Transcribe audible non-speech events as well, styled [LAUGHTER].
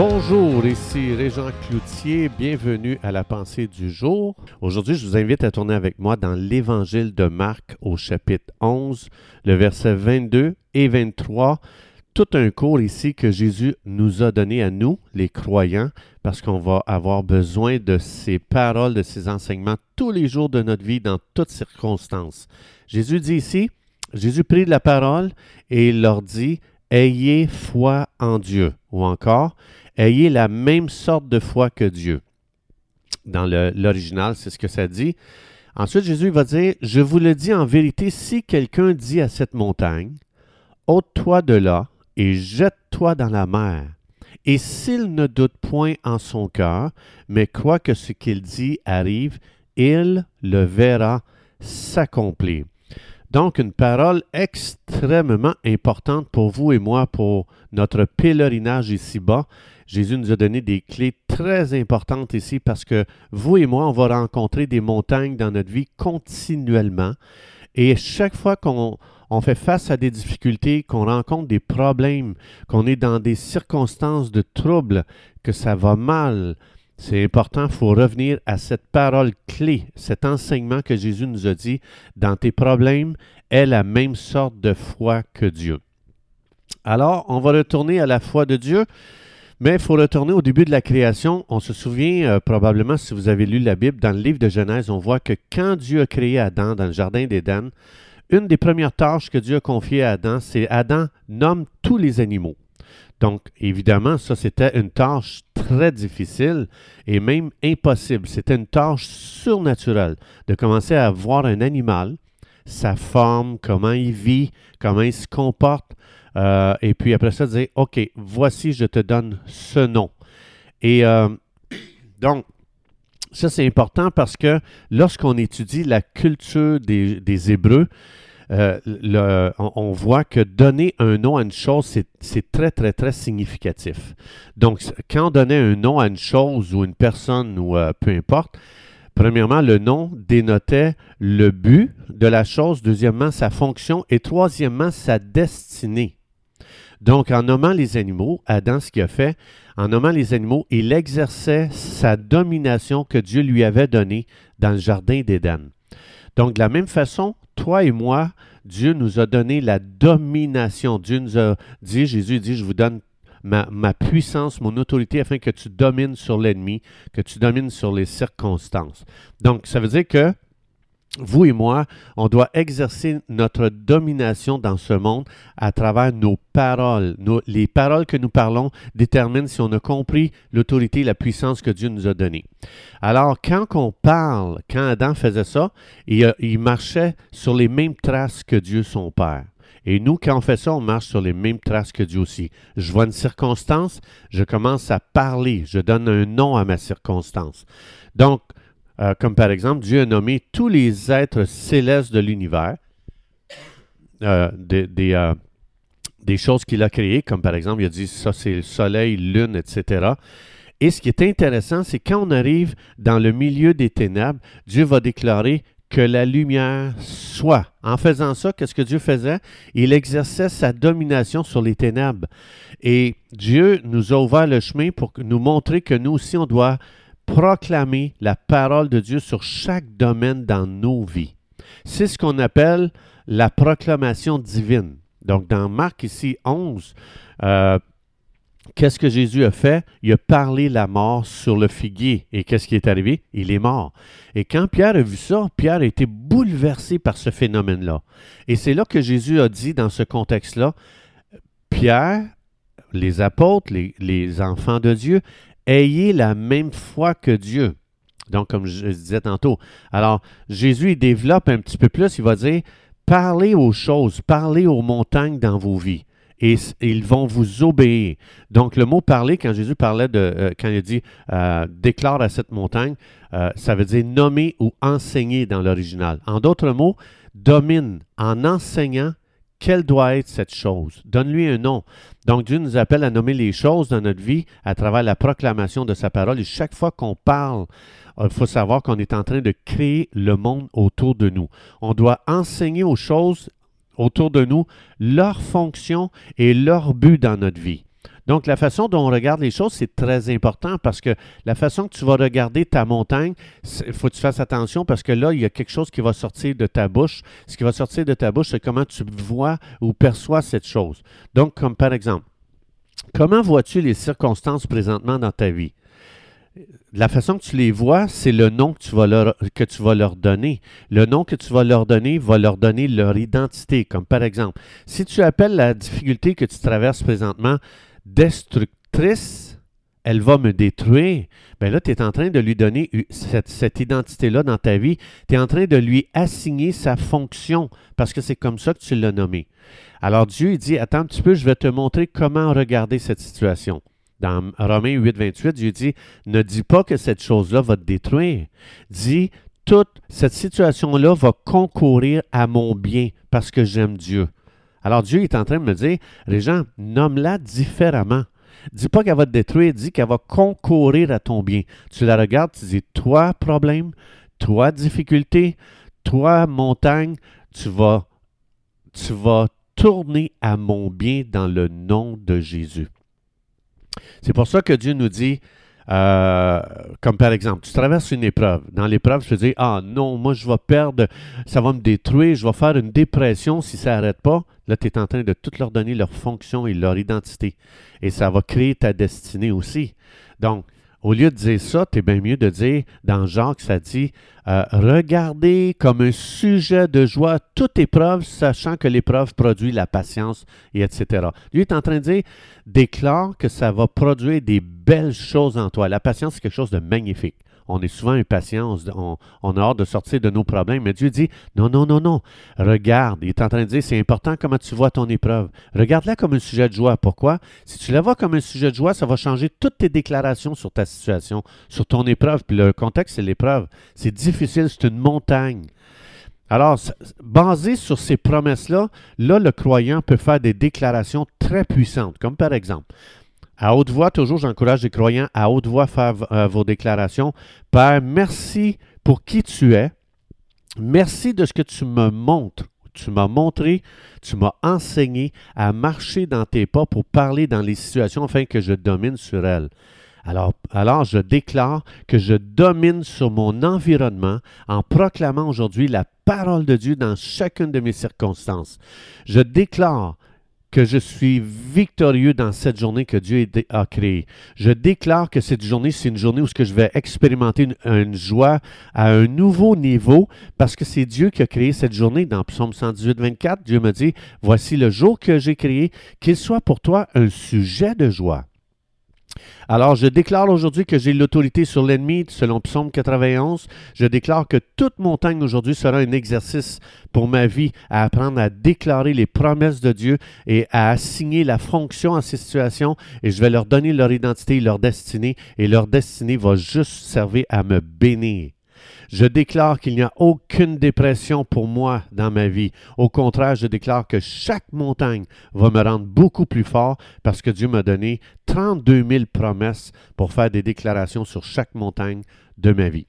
Bonjour, ici Régent Cloutier, bienvenue à la pensée du jour. Aujourd'hui, je vous invite à tourner avec moi dans l'Évangile de Marc au chapitre 11, le verset 22 et 23. Tout un cours ici que Jésus nous a donné à nous, les croyants, parce qu'on va avoir besoin de ces paroles, de ces enseignements tous les jours de notre vie, dans toutes circonstances. Jésus dit ici, Jésus prie de la parole et il leur dit, Ayez foi en Dieu, ou encore, ayez la même sorte de foi que Dieu. Dans l'original, c'est ce que ça dit. Ensuite, Jésus va dire, Je vous le dis en vérité, si quelqu'un dit à cette montagne, ôte-toi de là et jette-toi dans la mer, et s'il ne doute point en son cœur, mais croit que ce qu'il dit arrive, il le verra s'accomplir. Donc, une parole extrêmement importante pour vous et moi, pour notre pèlerinage ici-bas. Jésus nous a donné des clés très importantes ici parce que vous et moi, on va rencontrer des montagnes dans notre vie continuellement. Et chaque fois qu'on fait face à des difficultés, qu'on rencontre des problèmes, qu'on est dans des circonstances de trouble, que ça va mal, c'est important, il faut revenir à cette parole clé, cet enseignement que Jésus nous a dit, dans tes problèmes, est la même sorte de foi que Dieu. Alors, on va retourner à la foi de Dieu, mais il faut retourner au début de la création. On se souvient euh, probablement, si vous avez lu la Bible, dans le livre de Genèse, on voit que quand Dieu a créé Adam dans le jardin d'Éden, une des premières tâches que Dieu a confiées à Adam, c'est Adam nomme tous les animaux. Donc, évidemment, ça, c'était une tâche très difficile et même impossible. C'était une tâche surnaturelle de commencer à voir un animal, sa forme, comment il vit, comment il se comporte, euh, et puis après ça, dire, OK, voici, je te donne ce nom. Et euh, [COUGHS] donc, ça, c'est important parce que lorsqu'on étudie la culture des, des Hébreux, euh, on, voit que donner un nom à une chose, c'est très, très, très significatif. Donc, quand on donnait un nom à une chose ou une personne ou euh, peu importe, premièrement, le nom dénotait le but de la chose, deuxièmement, sa fonction et troisièmement, sa destinée. Donc, en nommant les animaux, Adam, ce qu'il a fait, en nommant les animaux, il exerçait sa domination que Dieu lui avait donnée dans le jardin d'Éden. Donc, de la même façon, toi et moi, Dieu nous a donné la domination. Dieu nous a dit, Jésus dit, je vous donne ma, ma puissance, mon autorité afin que tu domines sur l'ennemi, que tu domines sur les circonstances. Donc, ça veut dire que vous et moi, on doit exercer notre domination dans ce monde à travers nos paroles. les paroles que nous parlons déterminent si on a compris l'autorité et la puissance que Dieu nous a donnée. Alors, quand on parle, quand Adam faisait ça, il, il marchait sur les mêmes traces que Dieu son Père. Et nous, quand on fait ça, on marche sur les mêmes traces que Dieu aussi. Je vois une circonstance, je commence à parler, je donne un nom à ma circonstance. Donc, euh, comme par exemple, Dieu a nommé tous les êtres célestes de l'univers, euh, euh, des, choses qu'il a créées, comme par exemple, il a dit ça c'est le soleil, lune, etc. Et ce qui est intéressant, c'est quand on arrive dans le milieu des ténèbres, Dieu va déclarer que la lumière soit. En faisant ça, qu'est-ce que Dieu faisait? Il exerçait sa domination sur les ténèbres. Et Dieu nous a ouvert le chemin pour nous montrer que nous aussi, on doit proclamer la parole de Dieu sur chaque domaine dans nos vies. C'est ce qu'on appelle la proclamation divine. Donc, dans Marc ici 11, euh, qu'est-ce que Jésus a fait? Il a parlé la mort sur le figuier. Et qu'est-ce qui est arrivé? Il est mort. Et quand Pierre a vu ça, Pierre a été bouleversé par ce phénomène-là. Et c'est là que Jésus a dit dans ce contexte-là, Pierre, les apôtres, les, les enfants de Dieu, ayez la même foi que Dieu. Donc, comme je disais tantôt. Alors, Jésus, il développe un petit peu plus, il va dire, parlez aux choses, parlez aux montagnes dans vos vies. Et ils vont vous obéir. Donc, le mot parler, quand Jésus parlait de, euh, quand il dit euh, déclare à cette montagne, euh, ça veut dire nommer ou enseigner dans l'original. En d'autres mots, domine en enseignant quelle doit être cette chose? Donne-lui un nom. Donc Dieu nous appelle à nommer les choses dans notre vie à travers la proclamation de sa parole. Et chaque fois qu'on parle, il faut savoir qu'on est en train de créer le monde autour de nous. On doit enseigner aux choses autour de nous leur fonction et leur but dans notre vie. Donc, la façon dont on regarde les choses, c'est très important parce que la façon que tu vas regarder ta montagne, il faut que tu fasses attention parce que là, il y a quelque chose qui va sortir de ta bouche. Ce qui va sortir de ta bouche, c'est comment tu vois ou perçois cette chose. Donc, comme par exemple, comment vois-tu les circonstances présentement dans ta vie? la façon que tu les vois, c'est le nom que tu, vas leur, que tu vas leur donner. Le nom que tu vas leur donner va leur donner leur identité. Comme par exemple, si tu appelles la difficulté que tu traverses présentement destructrice, elle va me détruire. Bien là, tu es en train de lui donner cette, identité-là dans ta vie. Tu es en train de lui assigner sa fonction parce que c'est comme ça que tu l'as nommé. Alors Dieu il dit, attends un petit peu, je vais te montrer comment regarder cette situation. Dans Romains 8, 28, Dieu dit Ne dis pas que cette chose-là va te détruire. Dis toute cette situation-là va concourir à mon bien parce que j'aime Dieu. Alors Dieu est en train de me dire Régent, nomme-la différemment. Dis pas qu'elle va te détruire, dis qu'elle va concourir à ton bien. Tu la regardes, tu dis Toi, problème, toi, difficulté, toi, montagne, tu vas, tu vas tourner à mon bien dans le nom de Jésus. C'est pour ça que Dieu nous dit, euh, comme par exemple, tu traverses une épreuve. Dans l'épreuve, tu te dis, ah non, moi je vais perdre, ça va me détruire, je vais faire une dépression si ça n'arrête pas. Là, tu es en train de tout leur donner leur fonction et leur identité. Et ça va créer ta destinée aussi. Donc, au lieu de dire ça, tu es bien mieux de dire, dans Jacques, ça dit, euh, regardez comme un sujet de joie toute épreuve, sachant que l'épreuve produit la patience, et etc. Lui est en train de dire, déclare que ça va produire des belles choses en toi. La patience, c'est quelque chose de magnifique on est souvent impatient, on, a hâte de sortir de nos problèmes. Mais Dieu dit, non, non, non, non, regarde, il est en train de dire, c'est important comment tu vois ton épreuve. Regarde-la comme un sujet de joie. Pourquoi? Si tu la vois comme un sujet de joie, ça va changer toutes tes déclarations sur ta situation, sur ton épreuve. Puis le contexte, c'est l'épreuve. C'est difficile, c'est une montagne. Alors, basé sur ces promesses-là, là, le croyant peut faire des déclarations très puissantes, comme par exemple, à haute voix, toujours, j'encourage les croyants à haute voix faire euh, vos déclarations. Père, merci pour qui tu es. Merci de ce que tu me montres. Tu m'as montré, tu m'as enseigné à marcher dans tes pas pour parler dans les situations afin que je domine sur elles. Alors, alors, je déclare que je domine sur mon environnement en proclamant aujourd'hui la parole de Dieu dans chacune de mes circonstances. Je déclare que je suis victorieux dans cette journée que Dieu a créée. Je déclare que cette journée, c'est une journée où je vais expérimenter une, joie à un nouveau niveau parce que c'est Dieu qui a créé cette journée. Dans Psaume 118, 24, Dieu me dit, voici le jour que j'ai créé, qu'il soit pour toi un sujet de joie. Alors, je déclare aujourd'hui que j'ai l'autorité sur l'ennemi, selon Psaume 91. Je déclare que toute montagne aujourd'hui sera un exercice pour ma vie à apprendre à déclarer les promesses de Dieu et à assigner la fonction à ces situations. Et je vais leur donner leur identité, leur destinée, et leur destinée va juste servir à me bénir. Je déclare qu'il n'y a aucune dépression pour moi dans ma vie. Au contraire, je déclare que chaque montagne va me rendre beaucoup plus fort parce que Dieu m'a donné 32 000 promesses pour faire des déclarations sur chaque montagne de ma vie.